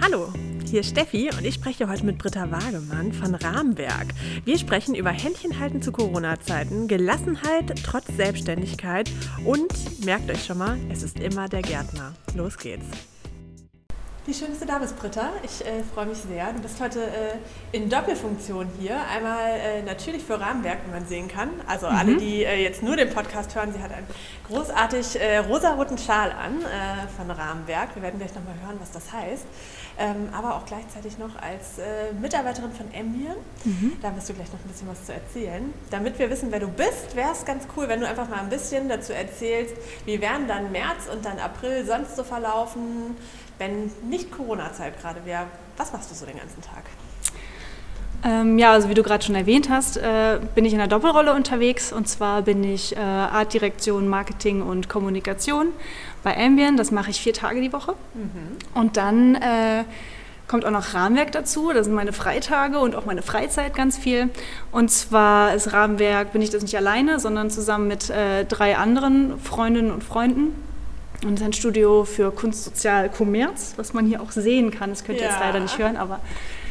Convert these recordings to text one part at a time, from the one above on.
Hallo, hier ist Steffi und ich spreche heute mit Britta Wagemann von Rahmenwerk. Wir sprechen über Händchenhalten zu Corona-Zeiten, Gelassenheit trotz Selbstständigkeit und, merkt euch schon mal, es ist immer der Gärtner. Los geht's. Wie schön, dass du da bist, Britta. Ich äh, freue mich sehr. Du bist heute äh, in Doppelfunktion hier. Einmal äh, natürlich für Rahmenwerk, wie man sehen kann. Also mhm. alle, die äh, jetzt nur den Podcast hören, sie hat einen großartig äh, rosaroten Schal an äh, von Rahmenwerk. Wir werden gleich nochmal hören, was das heißt. Ähm, aber auch gleichzeitig noch als Mitarbeiterin von Ambien. Mhm. Da wirst du gleich noch ein bisschen was zu erzählen. Damit wir wissen, wer du bist, wäre es ganz cool, wenn du einfach mal ein bisschen dazu erzählst, wie werden dann März und dann April sonst so verlaufen wenn nicht Corona-Zeit gerade wäre, was machst du so den ganzen Tag? Ähm, ja, also wie du gerade schon erwähnt hast, äh, bin ich in einer Doppelrolle unterwegs. Und zwar bin ich äh, Artdirektion, Marketing und Kommunikation bei Ambien. Das mache ich vier Tage die Woche. Mhm. Und dann äh, kommt auch noch Rahmenwerk dazu. Das sind meine Freitage und auch meine Freizeit ganz viel. Und zwar ist Rahmenwerk, bin ich das nicht alleine, sondern zusammen mit äh, drei anderen Freundinnen und Freunden. Und sein Studio für Kunst, Sozial, Kommerz, was man hier auch sehen kann. Das könnt ihr ja. jetzt leider nicht hören, aber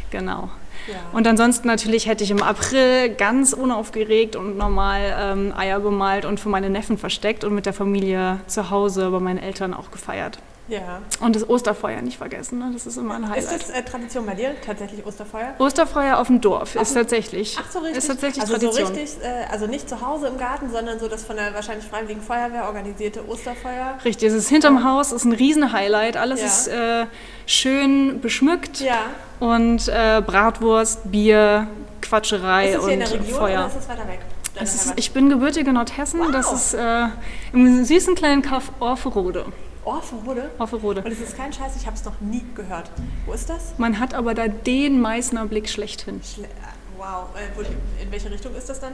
genau. Ja. Und ansonsten natürlich hätte ich im April ganz unaufgeregt und normal ähm, Eier bemalt und für meine Neffen versteckt und mit der Familie zu Hause bei meinen Eltern auch gefeiert. Ja. Und das Osterfeuer nicht vergessen, ne? das ist immer ein Highlight. Ist das äh, Tradition bei dir, tatsächlich Osterfeuer? Osterfeuer auf dem Dorf auf ist tatsächlich. Ach so, richtig. Ist tatsächlich also Tradition. so richtig, äh, also nicht zu Hause im Garten, sondern so das von der wahrscheinlich Freiwilligen Feuerwehr organisierte Osterfeuer. Richtig, es ist hinterm ja. Haus, ist ein Riesen-Highlight, alles ja. ist äh, schön beschmückt. Ja. Und äh, Bratwurst, Bier, Quatscherei und Feuer. Ist es hier in der Region Feuer. oder ist es weiter weg? Ist, ich bin gebürtige Nordhessen, wow. das ist äh, im süßen kleinen Kaff Orferode. Orferode? Orferode. Und es ist kein Scheiß, ich habe es noch nie gehört. Wo ist das? Man hat aber da den Meißner Blick schlechthin. Schle Wow, äh, in welche Richtung ist das dann?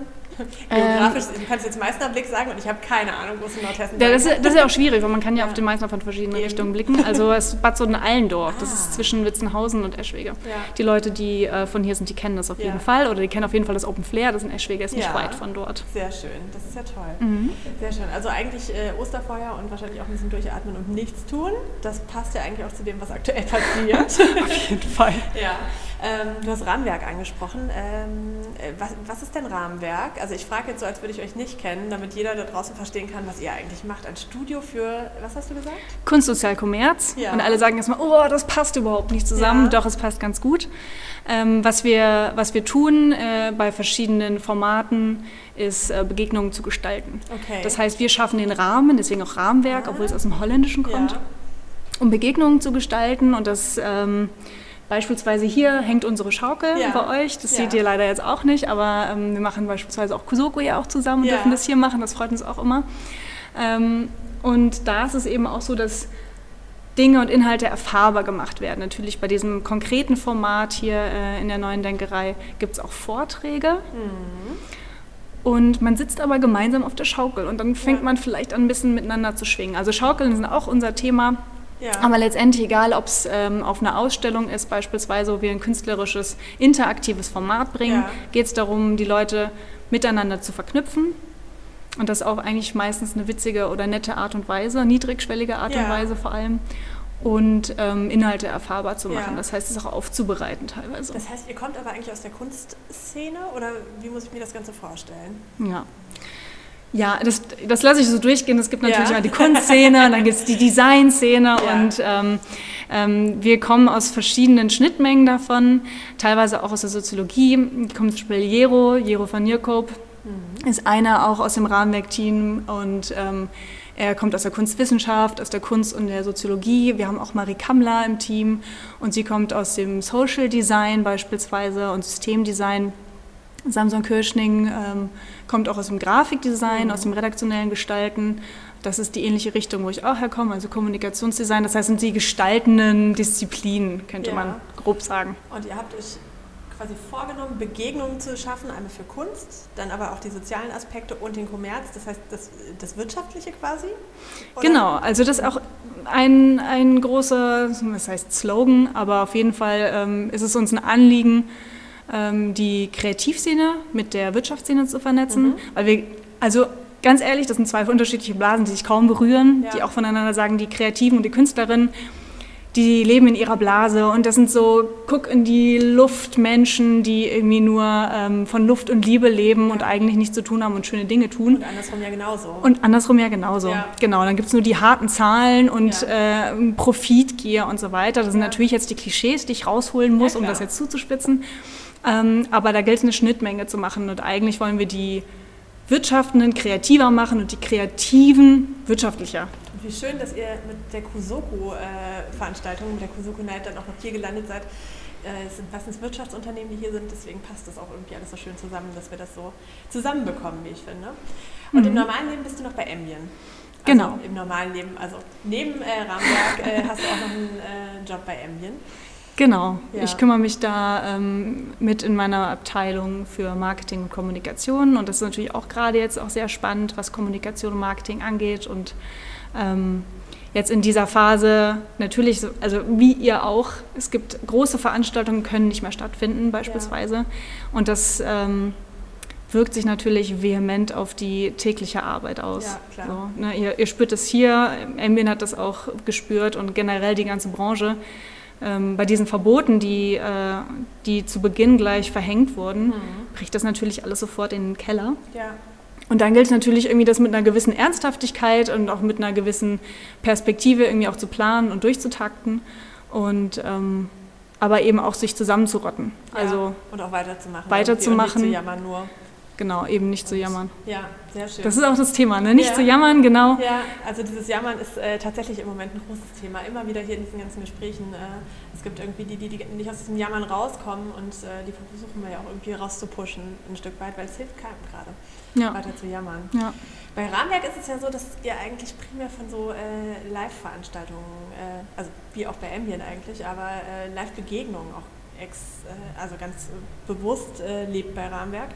Geografisch, ähm, du kannst jetzt Meißner Blick sagen und ich habe keine Ahnung, wo es in Nordhessen ja, das, ist, das ist ja auch schwierig, weil man kann ja, ja. auf den Meißner von verschiedenen Eben. Richtungen blicken. Also es ist Bad Soden-Allendorf, ah. das ist ah. zwischen Witzenhausen und Eschwege. Ja. Die Leute, die äh, von hier sind, die kennen das auf jeden Fall oder die kennen auf jeden Fall das Open Flair, das in Eschwege ist nicht weit von dort. Sehr schön, das ist ja toll. Mhm. Sehr schön. Also eigentlich äh, Osterfeuer und wahrscheinlich auch ein bisschen durchatmen und nichts tun, das passt ja eigentlich auch zu dem, was aktuell passiert. auf jeden Fall. Ja. Ähm, du hast Rahmenwerk angesprochen. Ähm, äh, was, was, ist denn Rahmenwerk? Also ich frage jetzt so, als würde ich euch nicht kennen, damit jeder da draußen verstehen kann, was ihr eigentlich macht. Ein Studio für, was hast du gesagt? Kunst, Sozial, Kommerz. Ja. Und alle sagen erstmal, oh, das passt überhaupt nicht zusammen. Ja. Doch, es passt ganz gut. Ähm, was, wir, was wir tun äh, bei verschiedenen Formaten, ist äh, Begegnungen zu gestalten. Okay. Das heißt, wir schaffen den Rahmen, deswegen auch Rahmenwerk, ah. obwohl es aus dem Holländischen kommt, ja. um Begegnungen zu gestalten. Und das ähm, Beispielsweise hier hängt unsere Schaukel ja. bei euch. Das ja. seht ihr leider jetzt auch nicht, aber ähm, wir machen beispielsweise auch Kusoko ja auch zusammen und ja. dürfen das hier machen. Das freut uns auch immer. Ähm, und da ist es eben auch so, dass Dinge und Inhalte erfahrbar gemacht werden. Natürlich bei diesem konkreten Format hier äh, in der neuen Denkerei gibt es auch Vorträge. Mhm. Und man sitzt aber gemeinsam auf der Schaukel und dann fängt man vielleicht an, ein bisschen miteinander zu schwingen. Also Schaukeln sind auch unser Thema ja. Aber letztendlich, egal ob es ähm, auf einer Ausstellung ist, beispielsweise, wo wir ein künstlerisches, interaktives Format bringen, ja. geht es darum, die Leute miteinander zu verknüpfen. Und das auch eigentlich meistens eine witzige oder nette Art und Weise, niedrigschwellige Art ja. und Weise vor allem. Und ähm, Inhalte erfahrbar zu machen. Das heißt, es auch aufzubereiten teilweise. Das heißt, ihr kommt aber eigentlich aus der Kunstszene oder wie muss ich mir das Ganze vorstellen? Ja. Ja, das, das lasse ich so durchgehen. Es gibt natürlich ja. die Kunstszene, dann gibt es die Designszene ja. und ähm, ähm, wir kommen aus verschiedenen Schnittmengen davon, teilweise auch aus der Soziologie. Kommt zum Beispiel Jero, Jero van Nierkoop, mhm. ist einer auch aus dem Rahmenwerk-Team und ähm, er kommt aus der Kunstwissenschaft, aus der Kunst und der Soziologie. Wir haben auch Marie Kammler im Team und sie kommt aus dem Social Design beispielsweise und Systemdesign. Samson Kirschning ähm, kommt auch aus dem Grafikdesign, mhm. aus dem redaktionellen Gestalten. Das ist die ähnliche Richtung, wo ich auch herkomme, also Kommunikationsdesign. Das heißt, sind die gestaltenden Disziplinen, könnte ja. man grob sagen. Und ihr habt euch quasi vorgenommen, Begegnungen zu schaffen, einmal für Kunst, dann aber auch die sozialen Aspekte und den Kommerz, das heißt das, das Wirtschaftliche quasi? Oder? Genau, also das ist auch ein, ein großer, was heißt Slogan, aber auf jeden Fall ähm, ist es uns ein Anliegen, die Kreativszene mit der Wirtschaftsszene zu vernetzen, mhm. weil wir, also ganz ehrlich, das sind zwei unterschiedliche Blasen, die sich kaum berühren, ja. die auch voneinander sagen, die Kreativen und die Künstlerinnen, die leben in ihrer Blase und das sind so, guck in die Luft Menschen, die irgendwie nur ähm, von Luft und Liebe leben und eigentlich nichts zu tun haben und schöne Dinge tun. Und andersrum ja genauso. Und andersrum ja genauso. Ja. Genau, dann gibt es nur die harten Zahlen und ja. äh, Profitgier und so weiter. Das sind ja. natürlich jetzt die Klischees, die ich rausholen muss, um das jetzt zuzuspitzen. Ähm, aber da gilt es eine Schnittmenge zu machen und eigentlich wollen wir die Wirtschaftenden kreativer machen und die Kreativen wirtschaftlicher. Wie schön, dass ihr mit der Kusoko-Veranstaltung, mit der Kusoko Night dann auch noch hier gelandet seid. Äh, es sind meistens Wirtschaftsunternehmen, die hier sind, deswegen passt das auch irgendwie alles so schön zusammen, dass wir das so zusammenbekommen, wie ich finde. Und mhm. im normalen Leben bist du noch bei Ambien. Also genau. Im normalen Leben, also neben äh, Rahmenwerk äh, hast du auch noch einen äh, Job bei Ambien. Genau, ja. ich kümmere mich da ähm, mit in meiner Abteilung für Marketing und Kommunikation und das ist natürlich auch gerade jetzt auch sehr spannend, was Kommunikation und Marketing angeht und ähm, jetzt in dieser Phase natürlich, also wie ihr auch, es gibt große Veranstaltungen, können nicht mehr stattfinden beispielsweise ja. und das ähm, wirkt sich natürlich vehement auf die tägliche Arbeit aus. Ja, klar. So, ne, ihr, ihr, spürt es hier, Ambien hat das auch gespürt und generell die ganze Branche. Ähm, bei diesen Verboten, die, äh, die zu Beginn gleich verhängt wurden, mhm. bricht das natürlich alles sofort in den Keller. Ja. Und dann gilt es natürlich irgendwie, das mit einer gewissen Ernsthaftigkeit und auch mit einer gewissen Perspektive irgendwie auch zu planen und durchzutakten. Und ähm, aber eben auch sich zusammenzurotten. Ja, also und auch weiterzumachen. Weiterzumachen. Und nicht zu jammern nur. Genau, eben nicht zu jammern. Ja, sehr schön. Das ist auch das Thema, ne? nicht ja. zu jammern, genau. Ja, also dieses Jammern ist äh, tatsächlich im Moment ein großes Thema. Immer wieder hier in diesen ganzen Gesprächen. Äh, es gibt irgendwie die, die, die nicht aus diesem Jammern rauskommen und äh, die versuchen wir ja auch irgendwie rauszupushen, ein Stück weit, weil es hilft keinem gerade, ja. weiter zu jammern. Ja. Bei Rahmenwerk ist es ja so, dass ihr eigentlich primär von so äh, Live-Veranstaltungen, äh, also wie auch bei Ambient eigentlich, aber äh, Live-Begegnungen auch ex, also ganz bewusst lebt bei Rahmenwerk.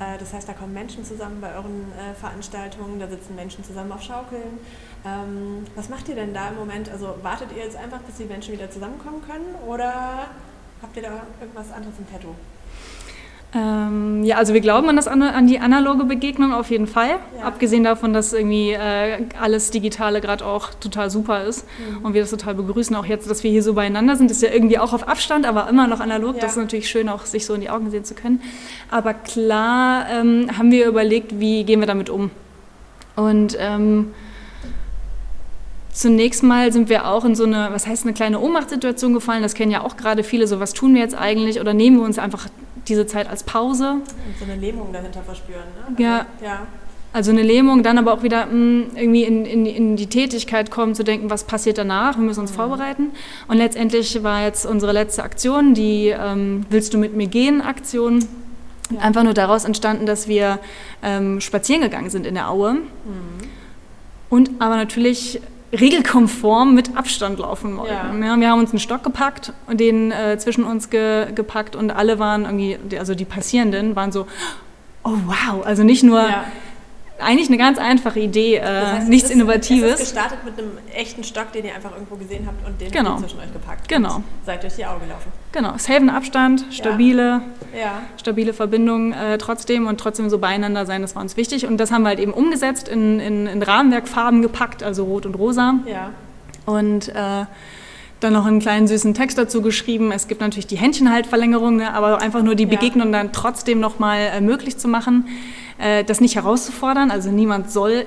Äh, das heißt, da kommen Menschen zusammen bei euren äh, Veranstaltungen, da sitzen Menschen zusammen auf Schaukeln. Ähm, was macht ihr denn da im Moment? Also wartet ihr jetzt einfach, bis die Menschen wieder zusammenkommen können oder habt ihr da irgendwas anderes im Petto? Ähm, ja, also wir glauben an, das, an die analoge Begegnung auf jeden Fall. Ja. Abgesehen davon, dass irgendwie äh, alles Digitale gerade auch total super ist mhm. und wir das total begrüßen. Auch jetzt, dass wir hier so beieinander sind, ist ja irgendwie auch auf Abstand, aber immer noch analog. Ja. Das ist natürlich schön, auch sich so in die Augen sehen zu können. Aber klar ähm, haben wir überlegt, wie gehen wir damit um. Und ähm, Zunächst mal sind wir auch in so eine, was heißt eine kleine Ohnmachtssituation gefallen. Das kennen ja auch gerade viele. So, was tun wir jetzt eigentlich? Oder nehmen wir uns einfach diese Zeit als Pause? Und so eine Lähmung dahinter verspüren. Ne? Also, ja. ja. Also eine Lähmung, dann aber auch wieder mh, hm, irgendwie in, in, in, die Tätigkeit kommen, zu denken, was passiert danach, wir müssen uns mhm. vorbereiten. Und letztendlich war jetzt unsere letzte Aktion, die ähm, Willst du mit mir gehen Aktion, ja. einfach nur daraus entstanden, dass wir ähm, spazieren gegangen sind in der Aue. Mhm. Und aber natürlich regelkonform mit Abstand laufen wollten. Ja. Ja, wir haben uns einen Stock gepackt und den äh, zwischen uns ge gepackt und alle waren irgendwie, also die Passierenden waren so, oh wow, also nicht nur ja eigentlich eine ganz einfache Idee, äh, das heißt, nichts ist, Innovatives. Es ist gestartet mit einem echten Stock, den ihr einfach irgendwo gesehen habt und den genau. zwischen euch gepackt. Genau. seid durch die Augen gelaufen. Genau, safen Abstand, stabile, ja. Ja. stabile Verbindung äh, trotzdem und trotzdem so beieinander sein, das war uns wichtig. Und das haben wir halt eben umgesetzt, in, in, in Rahmenwerkfarben gepackt, also rot und rosa. Ja. Und äh, dann noch einen kleinen süßen Text dazu geschrieben. Es gibt natürlich die Händchenhaltverlängerung, ne, aber einfach nur die Begegnung dann trotzdem nochmal äh, möglich zu machen äh, das nicht herauszufordern. Also niemand soll,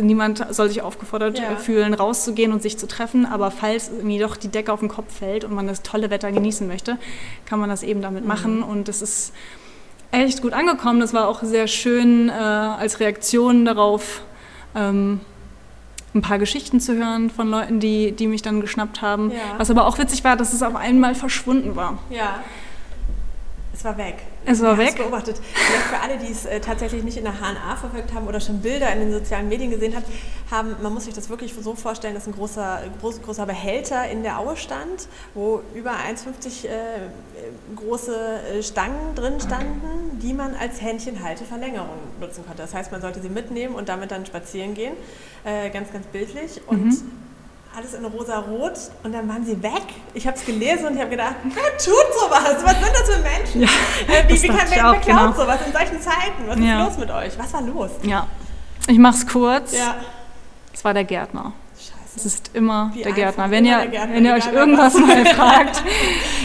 niemand soll sich aufgefordert ja. fühlen, rauszugehen und sich zu treffen. Aber falls irgendwie doch die Decke auf den Kopf fällt und man das tolle Wetter genießen möchte, kann man das eben damit mhm. machen. Und das ist echt gut angekommen. Das war auch sehr schön äh, als Reaktion darauf. Ähm, ein paar Geschichten zu hören von Leuten, die, die mich dann geschnappt haben. Ja. Was aber auch witzig war, dass es auf einmal verschwunden war. Ja. Es war weg. Es war weg. beobachtet. Vielleicht für alle, die es äh, tatsächlich nicht in der HNA verfolgt haben oder schon Bilder in den sozialen Medien gesehen hat, haben, man muss sich das wirklich so vorstellen, dass ein großer, groß, großer Behälter in der Aue stand, wo über 1,50 äh, große äh, Stangen drin standen, die man als Händchenhalteverlängerung nutzen konnte. Das heißt, man sollte sie mitnehmen und damit dann spazieren gehen. Äh, ganz, ganz bildlich. Und mhm alles in rosa-rot und dann waren sie weg. Ich habe es gelesen und ich habe gedacht, wer tut sowas? Was sind das für Menschen? Ja, äh, wie, wie kann wer, wer klaut genau. sowas in solchen Zeiten? Was ja. ist los mit euch? Was war los? Ja, ich mache es kurz. Ja. Es war der Gärtner. Scheiße. Es ist immer der Gärtner. Wenn ihr, Gärtner, wenn ihr euch irgendwas mal fragt,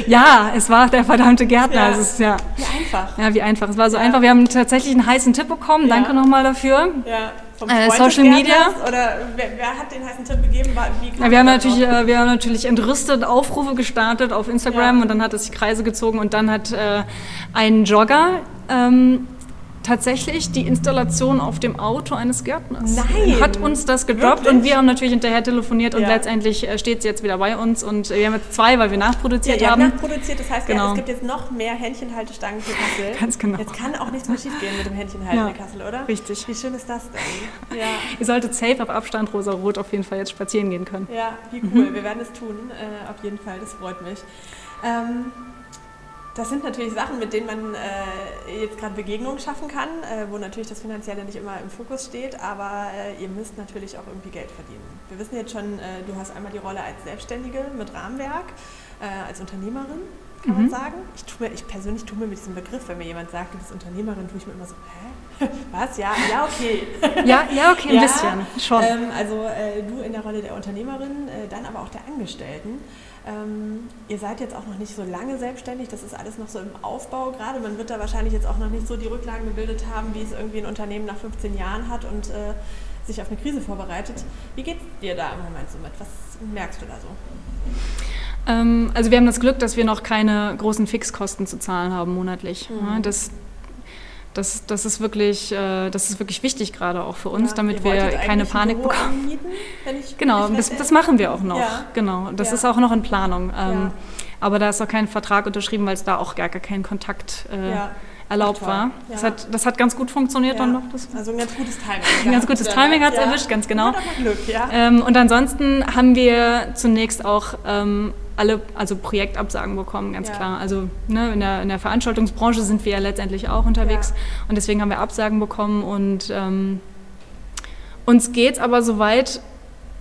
ja, es war der verdammte Gärtner. Ja. Es ist, ja, wie einfach. Ja, wie einfach. Es war so ja. einfach. Wir haben tatsächlich einen heißen Tipp bekommen. Danke nochmal dafür. Ja. Äh, Social Media. Oder wer, wer, hat den heißen Tipp gegeben? Ja, wir, haben natürlich, äh, wir haben natürlich entrüstet Aufrufe gestartet auf Instagram und dann hat es die Kreise gezogen und dann hat äh, ein Jogger ähm, tatsächlich die Installation auf dem Auto eines Gärtners. Nein! Hat uns das gedroppt Wirklich? und wir haben natürlich hinterher telefoniert und ja. letztendlich äh, steht sie jetzt wieder bei uns und wir haben jetzt zwei, weil wir nachproduziert ja, haben. Ja, nachproduziert, das heißt, genau. es gibt jetzt noch mehr Hähnchenhaltestangen für Kassel. Ganz genau. Jetzt kann auch nichts mehr schief gehen mit dem Hähnchenhalten ja. in Kassel, oder? Richtig. Wie schön ist das denn? Ja. Ihr solltet safe auf Abstand rosa-rot auf jeden Fall jetzt spazieren gehen können. Ja, wie cool. Mhm. Wir werden es tun, äh, auf jeden Fall. Das freut mich. Ähm, das sind natürlich Sachen, mit denen man äh, jetzt gerade Begegnungen schaffen kann, äh, wo natürlich das Finanzielle nicht immer im Fokus steht, aber äh, ihr müsst natürlich auch irgendwie Geld verdienen. Wir wissen jetzt schon, äh, du hast einmal die Rolle als Selbstständige mit Rahmenwerk, äh, als Unternehmerin, kann mhm. man sagen. Ich, tue ich persönlich tue mir mit diesem Begriff, wenn mir jemand sagt, du bist Unternehmerin, tue ich mir immer so, hä? Was? Ja, ja, okay. Ja, ja okay, ein ja, bisschen, schon. Ähm, also äh, du in der Rolle der Unternehmerin, dann aber auch der Angestellten. Ähm, ihr seid jetzt auch noch nicht so lange selbstständig, das ist alles noch so im Aufbau gerade. Man wird da wahrscheinlich jetzt auch noch nicht so die Rücklagen gebildet haben, wie es irgendwie ein Unternehmen nach 15 Jahren hat und äh, sich auf eine Krise vorbereitet. Wie geht es dir da im Moment so mit? Was merkst du da so? Ähm, also wir haben das Glück, dass wir noch keine großen Fixkosten zu zahlen haben monatlich. Mhm. Das, das, das, ist wirklich, äh, das ist wirklich wichtig gerade auch für uns, ja, damit wir keine Panik bekommen. Anmieten, genau, das, das, machen wir auch noch. Ja. Genau, das ja. ist auch noch in Planung. Ähm, aber da ist auch kein Vertrag unterschrieben, weil es da auch gar, gar kein Kontakt äh, erlaubt Ach, war. Das, hat, das hat ganz gut funktioniert dann noch. Das also ein ganz gutes Timing. Ein ganz gutes Timing hat es erwischt, ganz genau. Glück, ähm, und ansonsten haben wir zunächst auch ähm, alle also Projektabsagen bekommen, ganz ja. klar. Also ne, in, der, in der Veranstaltungsbranche sind wir ja letztendlich auch unterwegs ja. und deswegen haben wir Absagen bekommen und ähm, uns geht es aber soweit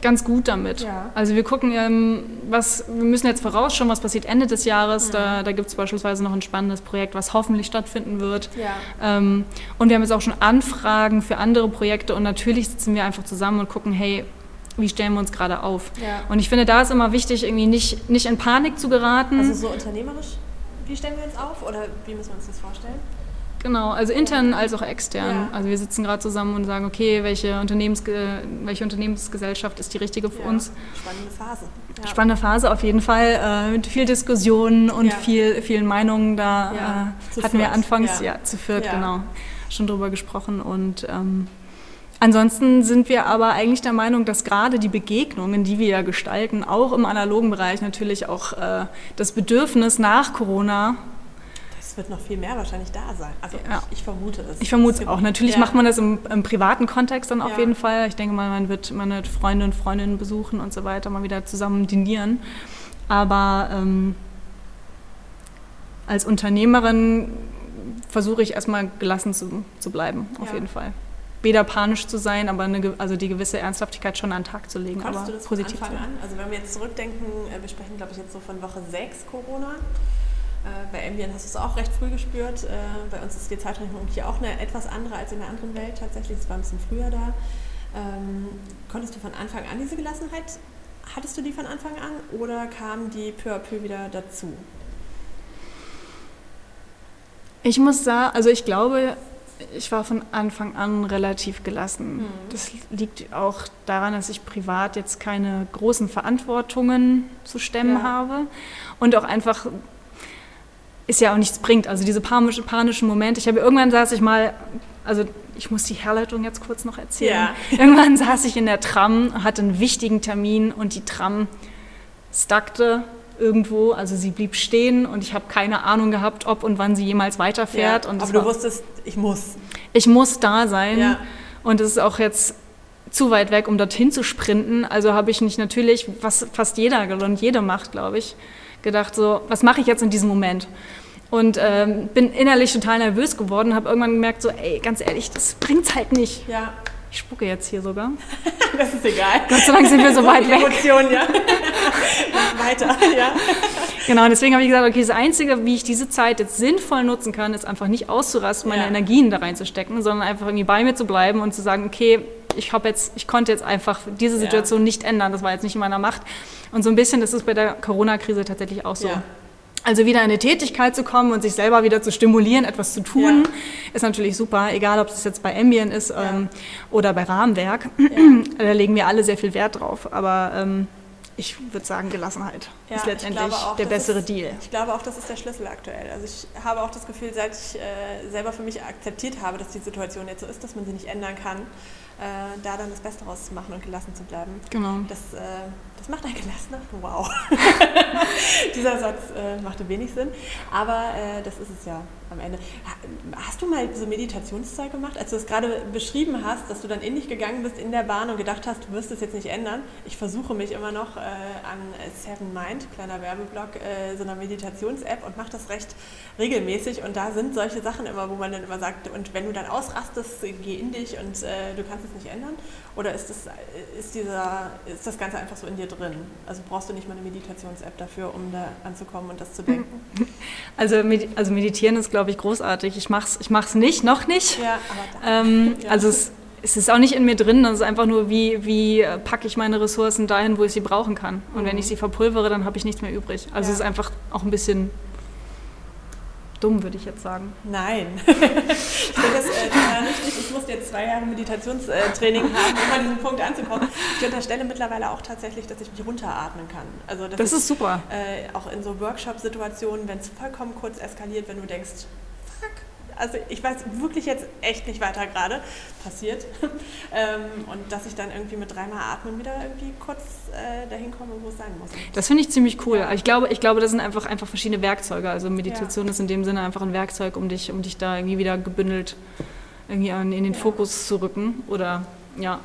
ganz gut damit. Ja. Also wir gucken, ähm, was, wir müssen jetzt vorausschauen, was passiert Ende des Jahres. Mhm. Da, da gibt es beispielsweise noch ein spannendes Projekt, was hoffentlich stattfinden wird. Ja. Ähm, und wir haben jetzt auch schon Anfragen für andere Projekte und natürlich sitzen wir einfach zusammen und gucken, hey, wie stellen wir uns gerade auf? Ja. Und ich finde, da ist immer wichtig, irgendwie nicht, nicht in Panik zu geraten. Also so unternehmerisch, wie stellen wir uns auf oder wie müssen wir uns das vorstellen? Genau, also intern als auch extern. Ja. Also wir sitzen gerade zusammen und sagen, okay, welche, Unternehmensge welche Unternehmensgesellschaft ist die richtige für ja. uns? Spannende Phase. Ja. Spannende Phase auf jeden Fall, äh, mit viel Diskussionen und viel, vielen Meinungen. Da äh, hatten wir anfangs, ja, zu viert, genau, schon drüber gesprochen und ähm, Ansonsten sind wir aber eigentlich der Meinung, dass gerade die Begegnungen, die wir ja gestalten, auch im analogen Bereich natürlich auch äh, das Bedürfnis nach Corona es wird noch viel mehr wahrscheinlich da sein. Also ja. ich, ich, vermute es. Ich vermute es auch. Natürlich ja. macht man das im, im privaten Kontext dann auf ja. jeden Fall. Ich denke mal, man wird, man wird Freunde und Freundinnen besuchen und so weiter, mal wieder zusammen dinieren. Aber ähm, als Unternehmerin versuche ich erstmal gelassen zu, zu bleiben, auf jeden Fall weder panisch zu sein, aber eine, also die gewisse Ernsthaftigkeit schon an den Tag zu legen. Konntest aber du das positiv von Anfang an? Also wenn wir jetzt zurückdenken, äh, wir sprechen glaube ich jetzt so von Woche 6 Corona. Äh, bei Ambien hast du es auch recht früh gespürt. Äh, bei uns ist die Zeitrechnung hier auch eine etwas andere als in der anderen Welt tatsächlich. Es war ein bisschen früher da. Ähm, konntest du von Anfang an diese Gelassenheit, hattest du die von Anfang an oder kam die peu à peu wieder dazu? Ich muss sagen, also ich glaube, ich war von Anfang an relativ gelassen. Mhm. Das liegt auch daran, dass ich privat jetzt keine großen Verantwortungen zu stemmen ja. habe und auch einfach ist ja auch nichts bringt. Also diese panische, panischen Momente. Ich habe irgendwann saß ich mal, also ich muss die Herleitung jetzt kurz noch erzählen. Ja. Irgendwann saß ich in der Tram, hatte einen wichtigen Termin und die Tram stuckte irgendwo, also sie blieb stehen und ich habe keine Ahnung gehabt, ob und wann sie jemals weiterfährt. Ja, und aber du wusstest, ich muss. Ich muss da sein ja. und es ist auch jetzt zu weit weg, um dorthin zu sprinten. Also habe ich nicht natürlich, was fast jeder und jede macht, glaube ich, gedacht, so, was mache ich jetzt in diesem Moment? Und ähm, bin innerlich total nervös geworden, habe irgendwann gemerkt, so, ey, ganz ehrlich, das bringt's halt nicht. Ja. Ich spucke jetzt hier sogar. das ist egal. Gott sei Dank sind wir so weit weg. Emotionen, ja. Weiter, ja. Genau, deswegen habe ich gesagt, okay, das Einzige, wie ich diese Zeit jetzt sinnvoll nutzen kann, ist einfach nicht auszurasten, meine ja. Energien da reinzustecken, sondern einfach irgendwie bei mir zu bleiben und zu sagen, okay, ich, ich, jetzt, ich konnte jetzt einfach diese Situation ja. nicht ändern. Das war jetzt nicht in meiner Macht. Und so ein bisschen ist es bei der Corona-Krise tatsächlich auch so. Ja. Also wieder in eine Tätigkeit zu kommen und sich selber wieder zu stimulieren, etwas zu tun, ja. ist natürlich super, egal ob es jetzt bei Ambient ist ähm, oder bei Rahmenwerk. Da legen wir alle sehr viel Wert drauf. Aber ähm, ich würde sagen, Gelassenheit ist letztendlich auch, der bessere ist, Deal. Ich glaube auch, das ist der Schlüssel aktuell. Also ich habe auch das Gefühl, seit ich äh, selber für mich akzeptiert habe, dass die Situation jetzt so ist, dass man sie nicht ändern kann, äh, da dann das Beste rauszumachen und gelassen zu bleiben. Genau. Das, äh, das macht ein Gelassener. Wow. Dieser Satz äh, machte wenig Sinn, aber äh, das ist es ja am Ende. Hast du mal so Meditationszeug gemacht, als du es gerade beschrieben hast, dass du dann in dich gegangen bist in der Bahn und gedacht hast, du wirst es jetzt nicht ändern? Ich versuche mich immer noch äh, an Seven Mind, kleiner Werbeblock, äh, so einer Meditations-App und mache das recht regelmäßig und da sind solche Sachen immer, wo man dann immer sagt, und wenn du dann ausrastest, geh in dich und äh, du kannst es nicht ändern? Oder ist das, ist, dieser, ist das Ganze einfach so in dir drin? Also brauchst du nicht mal eine Meditations-App dafür, um da anzukommen und das zu denken? Also, also meditieren ist, glaube ich, großartig. Ich mache es ich mach's nicht, noch nicht. Ja, ähm, ja. Also es, es, ist auch nicht in mir drin, es ist einfach nur, wie, wie packe ich meine Ressourcen dahin, wo ich sie brauchen kann. Und mhm. wenn ich sie verpulvere, dann habe ich nichts mehr übrig. Also ja. es ist einfach auch ein bisschen dumm, würde ich jetzt sagen. Nein. ich finde das äh, richtig. Ich musste jetzt zwei Jahre Meditationstraining haben, um an diesen Punkt anzukommen. Ich unterstelle mittlerweile auch tatsächlich, dass ich mich runteratmen kann. Also, das ist super. Äh, auch in so Workshop-Situationen, wenn es vollkommen kurz eskaliert, wenn du denkst, also ich weiß wirklich jetzt echt nicht weiter gerade passiert. ähm, und dass ich dann irgendwie mit dreimal Atmen wieder irgendwie kurz äh, dahin komme, wo es sein muss. Das finde ich ziemlich cool. Ja. Ich, glaube, ich glaube, das sind einfach, einfach verschiedene Werkzeuge. Also Meditation ja. ist in dem Sinne einfach ein Werkzeug, um dich, um dich da irgendwie wieder gebündelt irgendwie an, in den ja. Fokus zu rücken. Oder ja,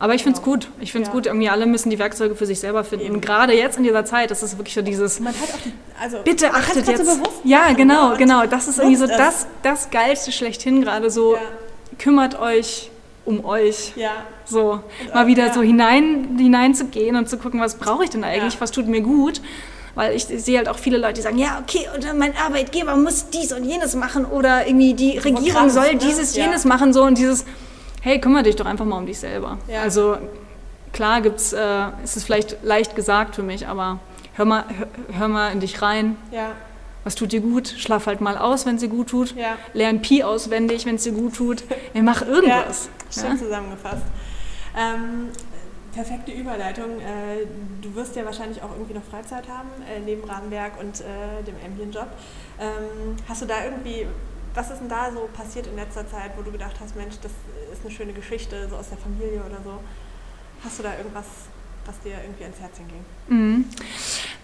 aber ich finde es gut. Ich finde es ja. gut. Irgendwie alle müssen die Werkzeuge für sich selber finden. Eben. Gerade jetzt in dieser Zeit, das ist wirklich so dieses. Man hat auch die, also bitte achtet jetzt. So ja, genau, genau. Das ist irgendwie so das, das Geilste schlechthin gerade so. Ja. Kümmert euch um euch. Ja. So und mal wieder ja. so hinein, hineinzugehen und zu gucken, was brauche ich denn eigentlich, was tut mir gut. Weil ich sehe halt auch viele Leute, die sagen, ja, okay, und mein Arbeitgeber muss dies und jenes machen oder irgendwie die Regierung soll ne? dieses, jenes machen, so und dieses, hey, kümmere dich doch einfach mal um dich selber. Ja. Also klar gibt's, äh, ist es vielleicht leicht gesagt für mich, aber hör mal, hör, hör mal in dich rein. Ja. Was tut dir gut? Schlaf halt mal aus, wenn es dir gut tut. Ja. Lern Pi auswendig, wenn es dir gut tut. Ja, mach irgendwas. Schön zusammengefasst. Ähm, perfekte Überleitung. Äh, du wirst ja wahrscheinlich auch irgendwie noch Freizeit haben, äh, neben Rahmenwerk und äh, dem Ambient-Job. Ähm, hast du da irgendwie was ist denn da so passiert in letzter Zeit, wo du gedacht hast, Mensch, das ist eine schöne Geschichte, so aus der Familie oder so? Hast du da irgendwas, was dir irgendwie ans Herz ging? Mhm.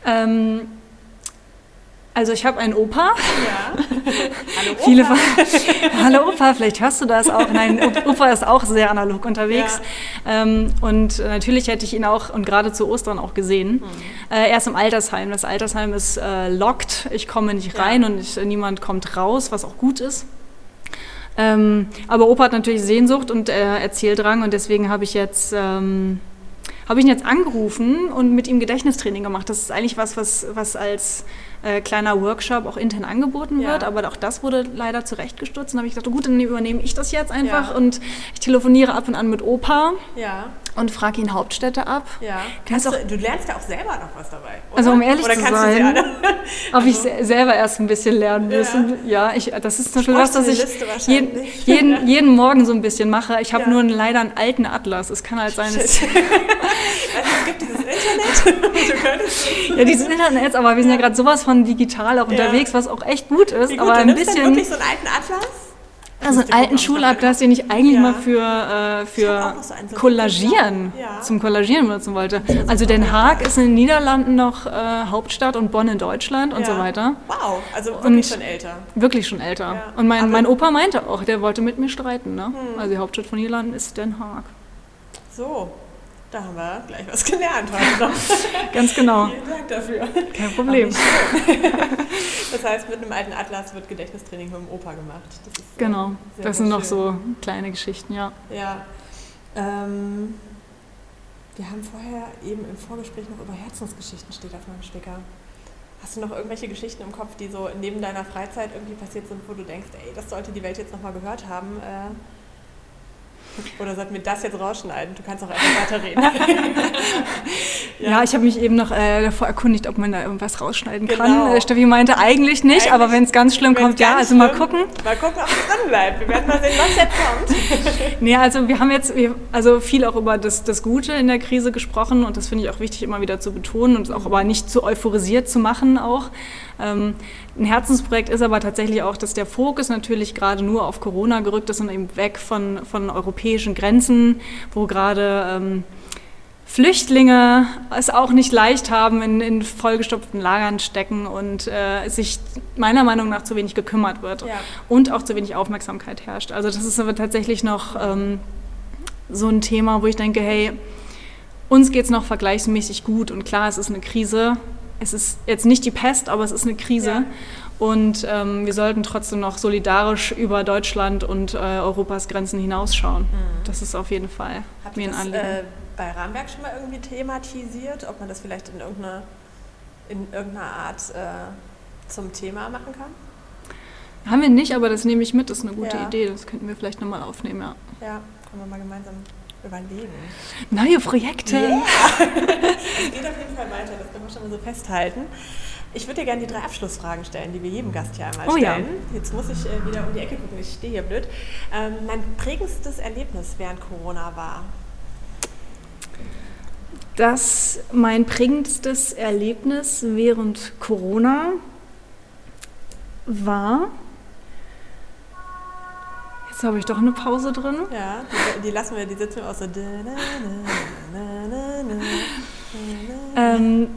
Ähm, also ich habe einen Opa. Ja. Hallo Opa. Viele, Hallo Opa, vielleicht hörst du das auch. Nein, Opa ist auch sehr analog unterwegs. Ja. Ähm, und natürlich hätte ich ihn auch und gerade zu Ostern auch gesehen. Mhm. Äh, er ist im Altersheim. Das Altersheim ist äh, locked. Ich komme nicht rein ja. und ich, niemand kommt raus, was auch gut ist. Ähm, aber Opa hat natürlich Sehnsucht und äh, Erzähldrang und deswegen habe ich jetzt ähm, habe ich ihn jetzt angerufen und mit ihm Gedächtnistraining gemacht. Das ist eigentlich was, was, was als äh, kleiner Workshop auch intern angeboten wird, ja. aber auch das wurde leider zurechtgestutzt. Und habe ich gedacht, gut, dann übernehme ich das jetzt einfach ja. und ich telefoniere ab und an mit Opa ja. Und frage ihn Hauptstädte ab. Ja. Kannst auch, du lernst ja auch selber noch was dabei. Oder? Also um ehrlich oder zu sein, ob also. ich selber erst ein bisschen lernen müssen. Ja, ich, das ist Beispiel was, das ich jeden, jeden, jeden Morgen so ein bisschen mache. Ich habe nur einen, leider einen alten Atlas. Es kann halt sein, dass also, es gibt dieses Internet. ja, dieses Internet, aber wir sind ja gerade sowas von digital auch unterwegs, was auch echt gut ist. Gut, aber ein bisschen. wirklich so einen alten Atlas? Also einen alten Schulabglas, den ich eigentlich ja. mal für, äh, für so Kollagieren, ja. zum Kollagieren benutzen wollte. Also Den Haag ist in den Niederlanden noch äh, Hauptstadt und Bonn in Deutschland und so weiter. Wow, also wirklich und schon älter. Wirklich schon älter. Und mein, mein Opa meinte auch, der wollte mit mir streiten. Ne? Hm. Also die Hauptstadt von Niederlanden ist Den Haag. So, da haben wir gleich was gelernt heute noch. Ganz genau. Vielen Dank dafür. Kein Problem. das heißt, mit einem alten Atlas wird Gedächtnistraining mit dem Opa gemacht. Das genau, sehr, das sehr sind schön. noch so kleine Geschichten, ja. Ja. Ähm, wir haben vorher eben im Vorgespräch noch über Herzensgeschichten steht auf meinem Spicker. Hast du noch irgendwelche Geschichten im Kopf, die so neben deiner Freizeit irgendwie passiert sind, wo du denkst, ey, das sollte die Welt jetzt nochmal gehört haben? Äh, Oder sollten wir das jetzt rausschneiden? Du kannst auch einfach weiterreden. ja. ja. ich habe mich eben noch äh, davor erkundigt, ob man da irgendwas rausschneiden genau. kann. Äh, Steffi meinte eigentlich nicht, eigentlich, aber wenn es ganz schlimm kommt, ja, also schlimm, mal gucken. Mal gucken, ob es drin bleibt. Wir werden mal sehen, was jetzt kommt. nee, also wir haben jetzt also viel auch über das, das Gute in der Krise gesprochen und das finde ich auch wichtig, immer wieder zu betonen und auch aber nicht zu euphorisiert zu machen auch. Ähm, ein Herzensprojekt ist aber tatsächlich auch, dass der Fokus natürlich gerade nur auf Corona gerückt ist und eben weg von, von europäischen Grenzen, wo gerade ähm, Flüchtlinge es auch nicht leicht haben, in, in vollgestopften Lagern stecken und äh, sich meiner Meinung nach zu wenig gekümmert wird ja. und auch zu wenig Aufmerksamkeit herrscht. Also das ist aber tatsächlich noch ähm, so ein Thema, wo ich denke, hey, uns geht es noch vergleichsmäßig gut und klar, es ist eine Krise, es ist jetzt nicht die Pest, aber es ist eine Krise. Ja. Und ähm, wir sollten trotzdem noch solidarisch über Deutschland und äh, Europas Grenzen hinausschauen. Mhm. Das ist auf jeden Fall Habt mir ein Anliegen. Äh, bei Rahmenwerk schon mal irgendwie thematisiert, ob man das vielleicht in irgendeiner, in irgendeiner Art äh, zum Thema machen kann? Haben wir nicht, aber das nehme ich mit, das ist eine gute ja. Idee. Das könnten wir vielleicht nochmal aufnehmen, ja. Ja, können wir mal gemeinsam überlegen. Neue Projekte. Yeah. es geht auf jeden Fall weiter, das können wir schon mal so festhalten. Ich würde dir gerne die drei Abschlussfragen stellen, die wir jedem Gast hier einmal oh, stellen. Ja. Jetzt muss ich äh, wieder um die Ecke gucken, ich stehe hier blöd. Ähm, mein prägendstes Erlebnis während Corona war? Das mein prägendstes Erlebnis während Corona war Jetzt habe ich doch eine Pause drin. Ja, die, die lassen wir, die sitzen wir auch so. Ähm,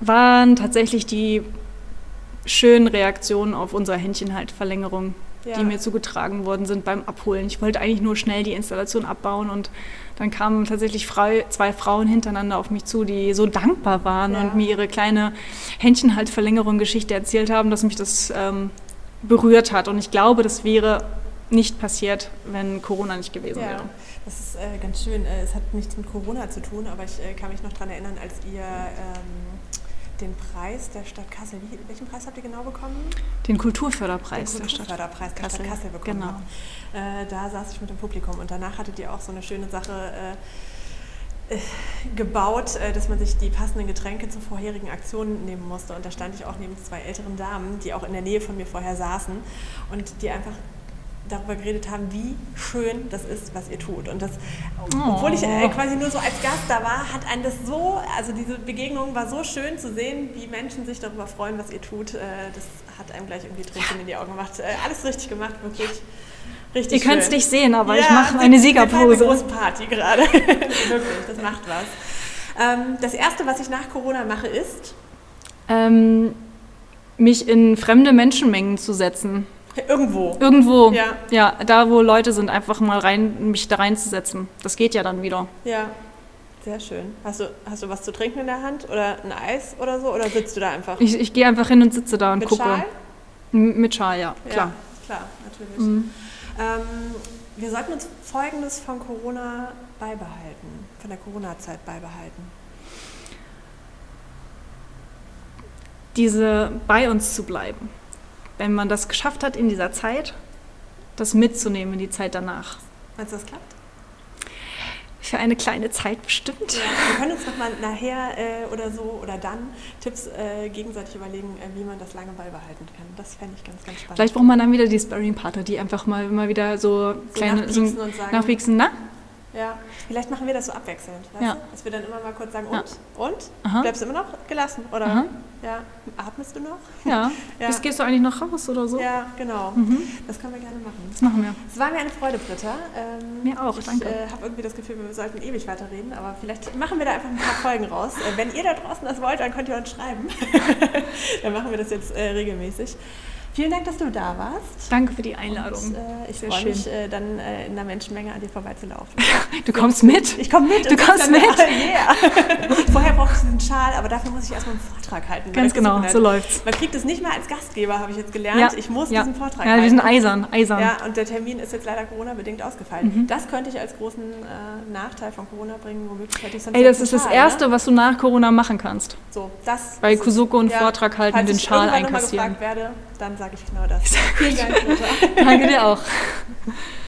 waren tatsächlich die schönen Reaktionen auf unsere Händchenhaltverlängerung, ja. die mir zugetragen worden sind beim Abholen. Ich wollte eigentlich nur schnell die Installation abbauen und dann kamen tatsächlich zwei Frauen hintereinander auf mich zu, die so dankbar waren ja. und mir ihre kleine Händchenhaltverlängerung-Geschichte erzählt haben, dass mich das ähm, berührt hat. Und ich glaube, das wäre nicht passiert, wenn Corona nicht gewesen ja, wäre. Das ist äh, ganz schön. Äh, es hat nichts mit Corona zu tun, aber ich äh, kann mich noch daran erinnern, als ihr ähm, den Preis der Stadt Kassel, wie, welchen Preis habt ihr genau bekommen? Den Kulturförderpreis, den Kulturförderpreis der, Stadt Kassel, Kassel bekommen genau. Äh, da saß ich mit dem Publikum und danach hattet ihr auch so eine schöne Sache äh, äh, gebaut, dass man sich die passenden Getränke zur vorherigen Aktion nehmen musste. Und da stand ich auch neben zwei älteren Damen, die auch in der Nähe von mir vorher saßen und die einfach darüber geredet haben, wie schön das ist, was ihr tut. Und das, oh. obwohl ich äh, quasi nur so als Gast da war, hat einen das so, also diese Begegnung war so schön zu sehen, wie Menschen sich darüber freuen, was ihr tut. Äh, das hat einem gleich irgendwie Tränen in die Augen gemacht. Äh, alles richtig gemacht, wirklich. Richtig Ihr könnt es nicht sehen, aber ja, ich mache eine Siegerpose. Eine große Party gerade. wirklich, das macht was. Ähm, das erste, was ich nach Corona mache, ist? Ähm, mich in fremde Menschenmengen zu setzen. Irgendwo. Irgendwo. Ja. ja, da wo Leute sind, einfach mal rein, mich da reinzusetzen. Das geht ja dann wieder. Ja, sehr schön. Hast du, hast du was zu trinken in der Hand oder ein Eis oder so? Oder sitzt du da einfach? Ich, ich gehe einfach hin und sitze da und Mit gucke. Schal? Mit Schal, ja, klar. Ja, klar, natürlich. Mhm. Ähm, wir sollten uns Folgendes von Corona beibehalten, von der Corona-Zeit beibehalten. Diese bei uns zu bleiben wenn man das geschafft hat in dieser Zeit, das mitzunehmen in die Zeit danach. Meinst du, das klappt? Für eine kleine Zeit bestimmt. Ja, wir können uns nochmal nachher äh, oder so oder dann Tipps äh, gegenseitig überlegen, äh, wie man das lange beibehalten kann. Das fände ich ganz, ganz spannend. Vielleicht braucht man dann wieder die Sparring-Partner, die einfach mal immer wieder so, so kleine nachpieksen so, und sagen, nachpieksen, na? Ja, vielleicht machen wir das so abwechselnd, ja. Dass wir dann immer mal kurz sagen, und? Ja. Und? Aha. Bleibst du immer noch gelassen? Oder Aha. ja, atmest du noch? Ja. ja. Bis gehst du eigentlich noch raus oder so? Ja, genau. Mhm. Das können wir gerne machen. Das machen wir. Es war mir eine Freude, Britta. Ähm, mir auch, ich, danke. Ich äh, habe irgendwie das Gefühl, wir sollten ewig weiterreden, aber vielleicht machen wir da einfach ein paar Folgen raus. Äh, wenn ihr da draußen das wollt, dann könnt ihr uns schreiben. dann machen wir das jetzt äh, regelmäßig. Vielen Dank, dass du da warst. Danke für die Einladung. Und, äh, ich freue mich, äh, dann äh, in der Menschenmenge an dir vorbeizulaufen. du kommst mit? Ich komme mit. Du kommst mit? Da, yeah. Vorher brauche ich diesen Schal, aber dafür muss ich erstmal einen Vortrag halten. Ganz genau, so läuft's. Man kriegt es nicht mal als Gastgeber, habe ich jetzt gelernt. Ja. Ich muss ja. diesen Vortrag ja, halten. Ja, wir sind eisern, eisern. Ja, und der Termin ist jetzt leider Corona-bedingt ausgefallen. Mhm. Das könnte ich als großen äh, Nachteil von Corona bringen, womöglich hätte ich sonst Ey, das ist das ne? Erste, ne? was du nach Corona machen kannst. So, das Bei Kusuko einen Vortrag halten, den Schal einkassieren. Wenn ich gefragt werde, dann sage ich genau das. Vielen Dank, Danke dir auch.